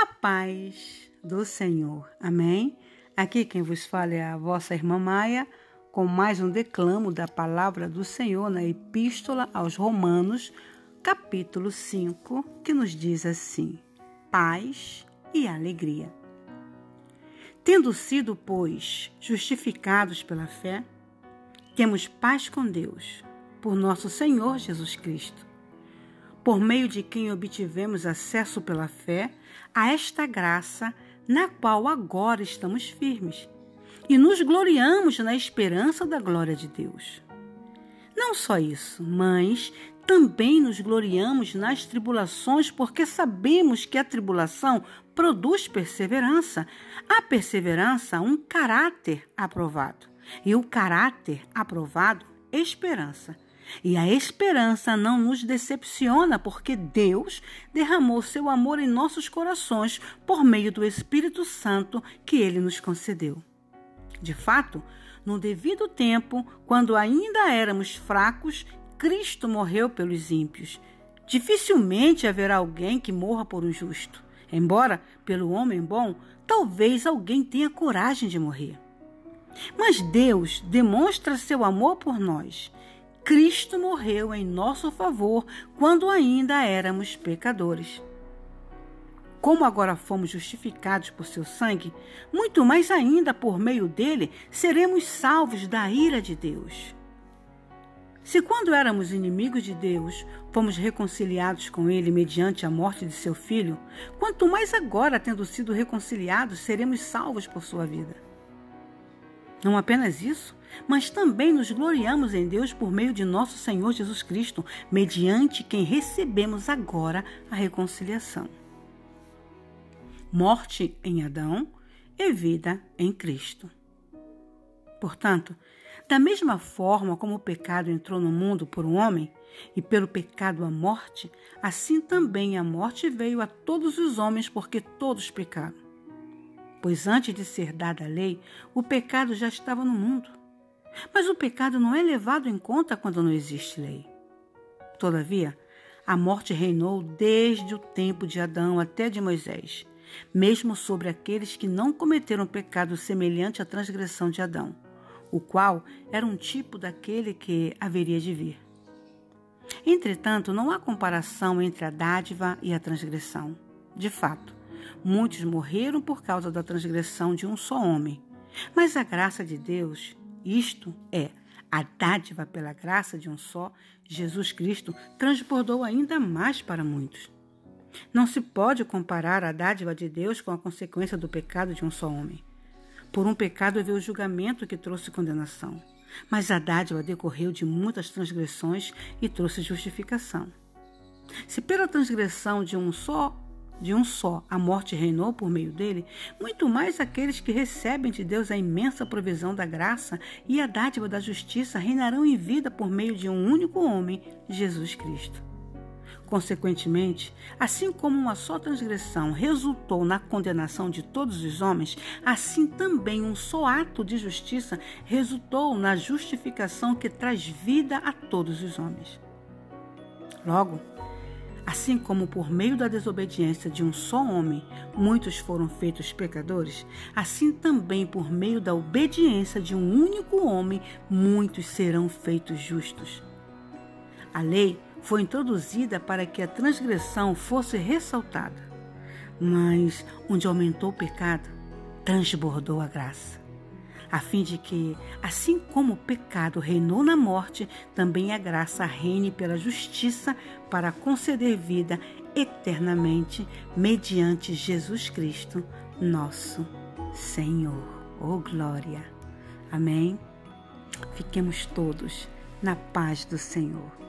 A paz do Senhor. Amém? Aqui quem vos fala é a vossa irmã Maia, com mais um declamo da palavra do Senhor na Epístola aos Romanos, capítulo 5, que nos diz assim: Paz e alegria. Tendo sido, pois, justificados pela fé, temos paz com Deus, por nosso Senhor Jesus Cristo por meio de quem obtivemos acesso pela fé a esta graça na qual agora estamos firmes e nos gloriamos na esperança da glória de Deus. Não só isso, mas também nos gloriamos nas tribulações, porque sabemos que a tribulação produz perseverança, a perseverança, um caráter aprovado, e o caráter aprovado, esperança. E a esperança não nos decepciona, porque Deus derramou seu amor em nossos corações por meio do Espírito Santo que ele nos concedeu. De fato, no devido tempo, quando ainda éramos fracos, Cristo morreu pelos ímpios. Dificilmente haverá alguém que morra por um justo. Embora, pelo homem bom, talvez alguém tenha coragem de morrer. Mas Deus demonstra seu amor por nós Cristo morreu em nosso favor quando ainda éramos pecadores. Como agora fomos justificados por seu sangue, muito mais ainda por meio dele seremos salvos da ira de Deus. Se quando éramos inimigos de Deus, fomos reconciliados com ele mediante a morte de seu filho, quanto mais agora, tendo sido reconciliados, seremos salvos por sua vida. Não apenas isso, mas também nos gloriamos em Deus por meio de nosso Senhor Jesus Cristo, mediante quem recebemos agora a reconciliação. Morte em Adão e vida em Cristo. Portanto, da mesma forma como o pecado entrou no mundo por um homem, e pelo pecado a morte, assim também a morte veio a todos os homens, porque todos pecaram pois antes de ser dada a lei, o pecado já estava no mundo. Mas o pecado não é levado em conta quando não existe lei. Todavia, a morte reinou desde o tempo de Adão até de Moisés, mesmo sobre aqueles que não cometeram pecado semelhante à transgressão de Adão, o qual era um tipo daquele que haveria de vir. Entretanto, não há comparação entre a dádiva e a transgressão. De fato, Muitos morreram por causa da transgressão de um só homem. Mas a graça de Deus, isto é, a dádiva pela graça de um só, Jesus Cristo, transbordou ainda mais para muitos. Não se pode comparar a dádiva de Deus com a consequência do pecado de um só homem. Por um pecado veio o julgamento que trouxe condenação, mas a dádiva decorreu de muitas transgressões e trouxe justificação. Se pela transgressão de um só de um só, a morte reinou por meio dele, muito mais aqueles que recebem de Deus a imensa provisão da graça e a dádiva da justiça reinarão em vida por meio de um único homem, Jesus Cristo. Consequentemente, assim como uma só transgressão resultou na condenação de todos os homens, assim também um só ato de justiça resultou na justificação que traz vida a todos os homens. Logo, Assim como por meio da desobediência de um só homem muitos foram feitos pecadores, assim também por meio da obediência de um único homem muitos serão feitos justos. A lei foi introduzida para que a transgressão fosse ressaltada, mas onde aumentou o pecado, transbordou a graça a fim de que, assim como o pecado reinou na morte, também a graça reine pela justiça para conceder vida eternamente mediante Jesus Cristo, nosso Senhor. Oh glória! Amém? Fiquemos todos na paz do Senhor.